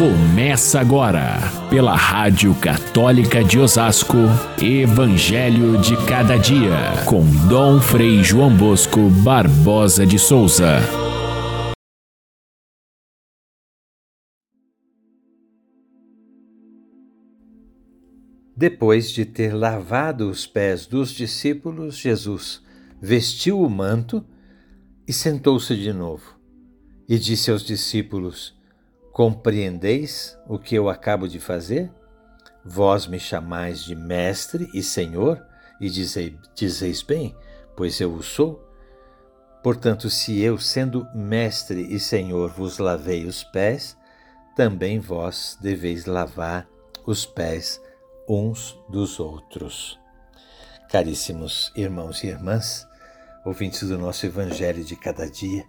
Começa agora, pela Rádio Católica de Osasco, Evangelho de Cada Dia, com Dom Frei João Bosco Barbosa de Souza. Depois de ter lavado os pés dos discípulos, Jesus vestiu o manto e sentou-se de novo. E disse aos discípulos: Compreendeis o que eu acabo de fazer? Vós me chamais de Mestre e Senhor, e dizeis, dizeis bem, pois eu o sou. Portanto, se eu, sendo Mestre e Senhor, vos lavei os pés, também vós deveis lavar os pés uns dos outros. Caríssimos irmãos e irmãs, ouvintes do nosso Evangelho de cada dia,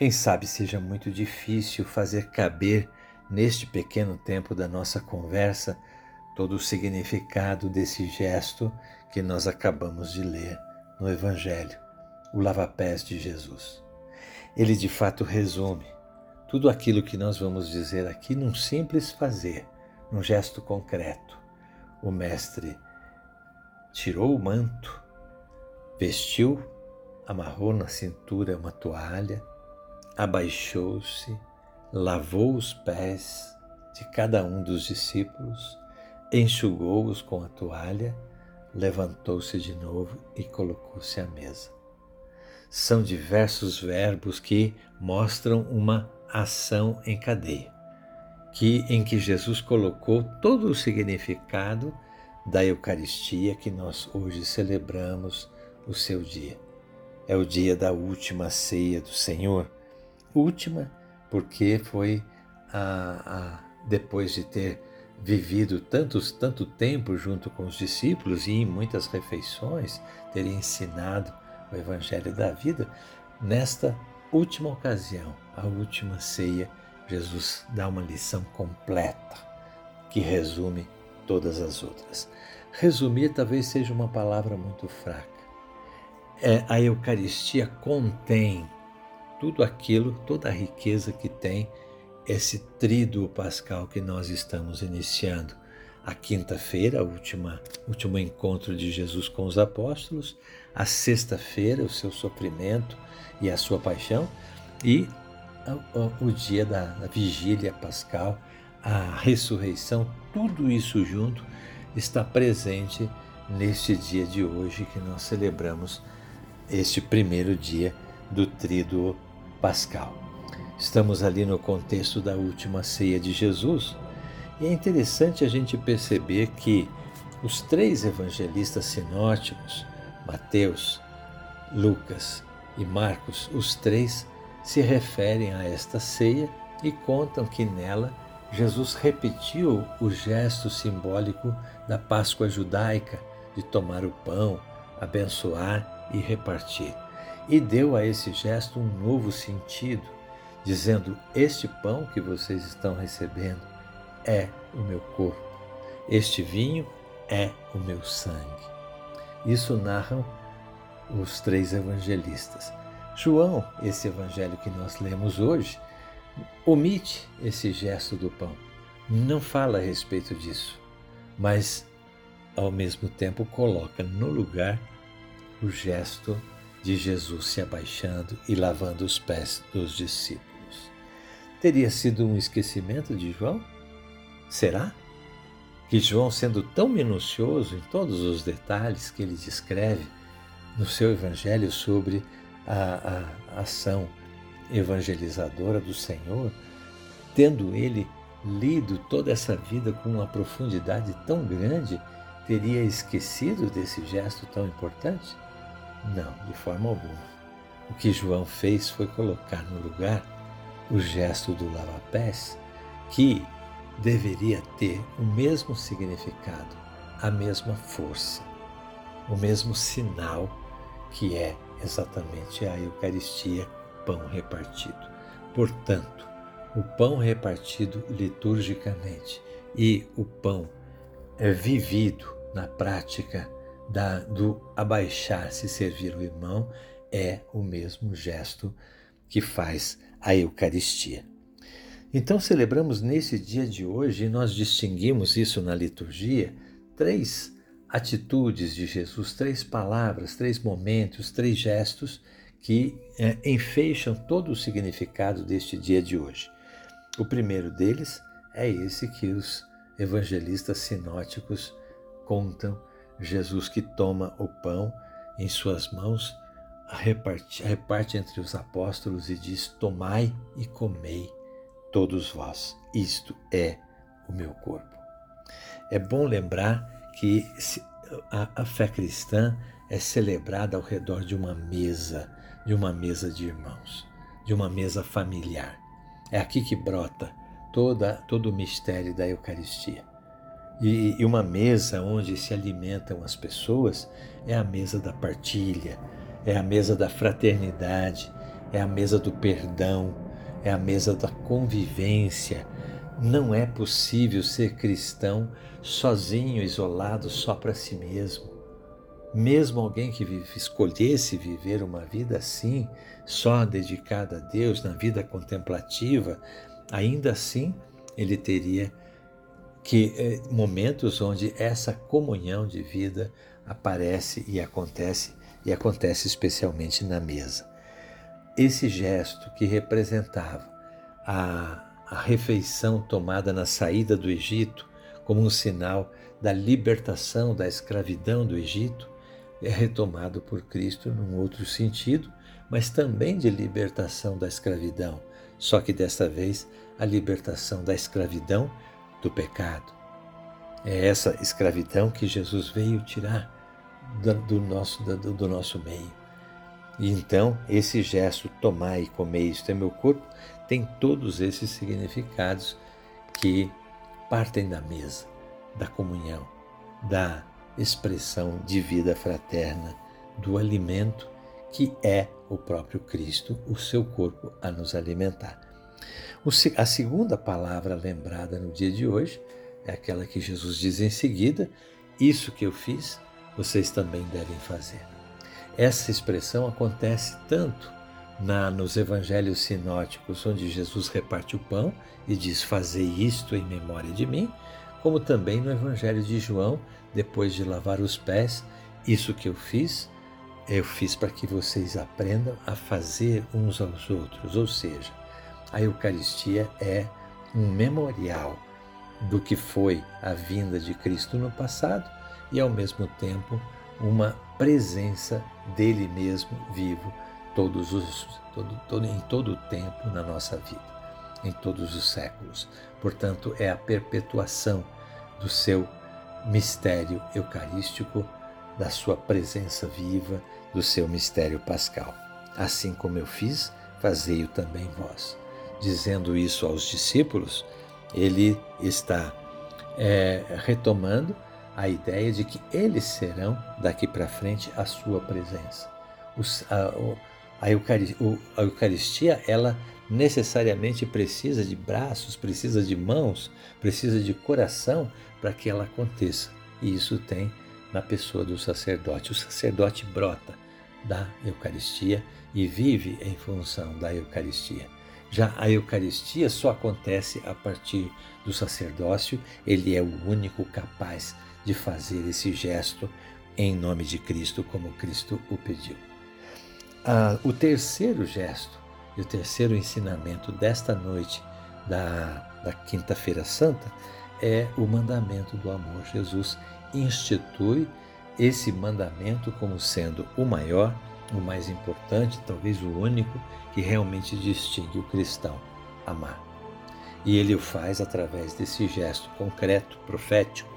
quem sabe seja muito difícil fazer caber neste pequeno tempo da nossa conversa todo o significado desse gesto que nós acabamos de ler no Evangelho, o lava-pés de Jesus. Ele de fato resume tudo aquilo que nós vamos dizer aqui num simples fazer, num gesto concreto o mestre tirou o manto, vestiu, amarrou na cintura uma toalha, abaixou-se, lavou os pés de cada um dos discípulos, enxugou-os com a toalha, levantou-se de novo e colocou-se à mesa. São diversos verbos que mostram uma ação em cadeia que em que Jesus colocou todo o significado da Eucaristia que nós hoje celebramos o seu dia. É o dia da última ceia do Senhor. Última porque foi a, a, depois de ter vivido tantos, tanto tempo junto com os discípulos e em muitas refeições, ter ensinado o Evangelho da vida, nesta última ocasião, a última ceia Jesus dá uma lição completa que resume todas as outras. Resumir talvez seja uma palavra muito fraca. É, a Eucaristia contém tudo aquilo, toda a riqueza que tem esse tríduo pascal que nós estamos iniciando. A quinta-feira, o último encontro de Jesus com os apóstolos, a sexta-feira, o seu sofrimento e a sua paixão, e o dia da, da vigília pascal, a ressurreição, tudo isso junto está presente neste dia de hoje que nós celebramos este primeiro dia do Tríduo Pascal. Estamos ali no contexto da última ceia de Jesus e é interessante a gente perceber que os três evangelistas sinóticos, Mateus, Lucas e Marcos, os três se referem a esta ceia e contam que nela Jesus repetiu o gesto simbólico da Páscoa judaica de tomar o pão, abençoar e repartir. E deu a esse gesto um novo sentido, dizendo: Este pão que vocês estão recebendo é o meu corpo, este vinho é o meu sangue. Isso narram os três evangelistas. João, esse evangelho que nós lemos hoje, omite esse gesto do pão. Não fala a respeito disso, mas ao mesmo tempo coloca no lugar o gesto de Jesus se abaixando e lavando os pés dos discípulos. Teria sido um esquecimento de João? Será? Que João, sendo tão minucioso em todos os detalhes que ele descreve no seu evangelho sobre a, a ação evangelizadora do Senhor, tendo ele lido toda essa vida com uma profundidade tão grande, teria esquecido desse gesto tão importante? Não, de forma alguma. O que João fez foi colocar no lugar o gesto do lava-pés, que deveria ter o mesmo significado, a mesma força, o mesmo sinal que é exatamente a Eucaristia, pão repartido. Portanto, o pão repartido liturgicamente e o pão é vivido na prática da, do abaixar-se e servir o irmão é o mesmo gesto que faz a Eucaristia. Então celebramos nesse dia de hoje, e nós distinguimos isso na liturgia, três atitudes de Jesus, três palavras, três momentos, três gestos que é, enfeixam todo o significado deste dia de hoje. O primeiro deles é esse que os evangelistas sinóticos contam: Jesus que toma o pão em suas mãos, reparte, reparte entre os apóstolos e diz: Tomai e comei todos vós. Isto é o meu corpo. É bom lembrar que a, a fé cristã é celebrada ao redor de uma mesa, de uma mesa de irmãos, de uma mesa familiar. É aqui que brota toda, todo o mistério da Eucaristia. E, e uma mesa onde se alimentam as pessoas é a mesa da partilha, é a mesa da fraternidade, é a mesa do perdão, é a mesa da convivência. Não é possível ser cristão sozinho, isolado, só para si mesmo. Mesmo alguém que escolhesse viver uma vida assim, só dedicada a Deus, na vida contemplativa, ainda assim ele teria que eh, momentos onde essa comunhão de vida aparece e acontece e acontece especialmente na mesa. Esse gesto que representava a, a refeição tomada na saída do Egito como um sinal da libertação da escravidão do Egito é retomado por Cristo num outro sentido, mas também de libertação da escravidão, só que desta vez a libertação da escravidão do pecado. É essa escravidão que Jesus veio tirar do nosso, do, do nosso meio. E então, esse gesto, tomar e comer isto é meu corpo, tem todos esses significados que partem da mesa, da comunhão, da expressão de vida fraterna, do alimento que é o próprio Cristo, o seu corpo a nos alimentar. A segunda palavra lembrada no dia de hoje é aquela que Jesus diz em seguida: Isso que eu fiz, vocês também devem fazer. Essa expressão acontece tanto na, nos evangelhos sinóticos, onde Jesus reparte o pão e diz: Fazei isto em memória de mim, como também no evangelho de João, depois de lavar os pés, isso que eu fiz, eu fiz para que vocês aprendam a fazer uns aos outros. Ou seja, a Eucaristia é um memorial do que foi a vinda de Cristo no passado e, ao mesmo tempo, uma presença dele mesmo vivo todos os, todo, todo, em todo o tempo na nossa vida, em todos os séculos. Portanto, é a perpetuação do seu mistério eucarístico, da sua presença viva, do seu mistério pascal. Assim como eu fiz, fazei-o também vós. Dizendo isso aos discípulos, ele está é, retomando a ideia de que eles serão daqui para frente a sua presença. Os, a, a, Eucaristia, a Eucaristia, ela necessariamente precisa de braços, precisa de mãos, precisa de coração para que ela aconteça. E isso tem na pessoa do sacerdote. O sacerdote brota da Eucaristia e vive em função da Eucaristia. Já a Eucaristia só acontece a partir do sacerdócio, ele é o único capaz de fazer esse gesto em nome de Cristo, como Cristo o pediu. Ah, o terceiro gesto e o terceiro ensinamento desta noite da, da Quinta-feira Santa é o mandamento do amor. Jesus institui esse mandamento como sendo o maior, o mais importante, talvez o único que realmente distingue o cristão: amar. E ele o faz através desse gesto concreto, profético,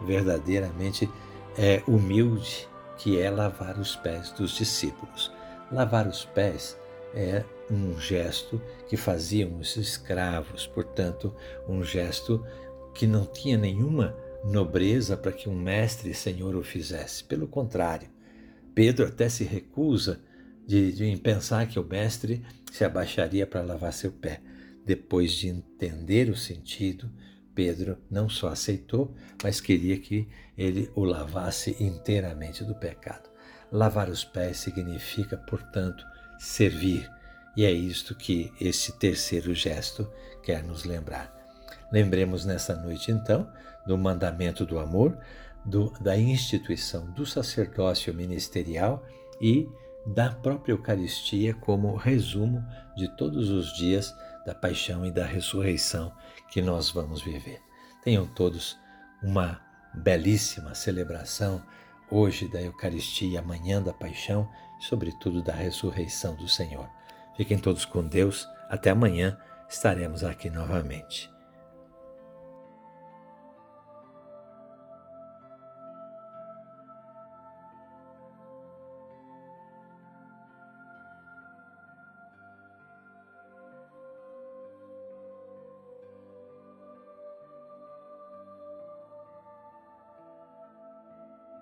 verdadeiramente é, humilde, que é lavar os pés dos discípulos. Lavar os pés é um gesto que faziam os escravos, portanto, um gesto que não tinha nenhuma nobreza para que um mestre e senhor o fizesse. Pelo contrário, Pedro até se recusa de, de pensar que o mestre se abaixaria para lavar seu pé. Depois de entender o sentido, Pedro não só aceitou, mas queria que ele o lavasse inteiramente do pecado. Lavar os pés significa, portanto, servir. E é isto que esse terceiro gesto quer nos lembrar. Lembremos nessa noite, então, do mandamento do amor, do, da instituição do sacerdócio ministerial e da própria Eucaristia como resumo de todos os dias da paixão e da ressurreição que nós vamos viver. Tenham todos uma belíssima celebração hoje da Eucaristia, amanhã da paixão e, sobretudo, da ressurreição do Senhor. Fiquem todos com Deus. Até amanhã estaremos aqui novamente.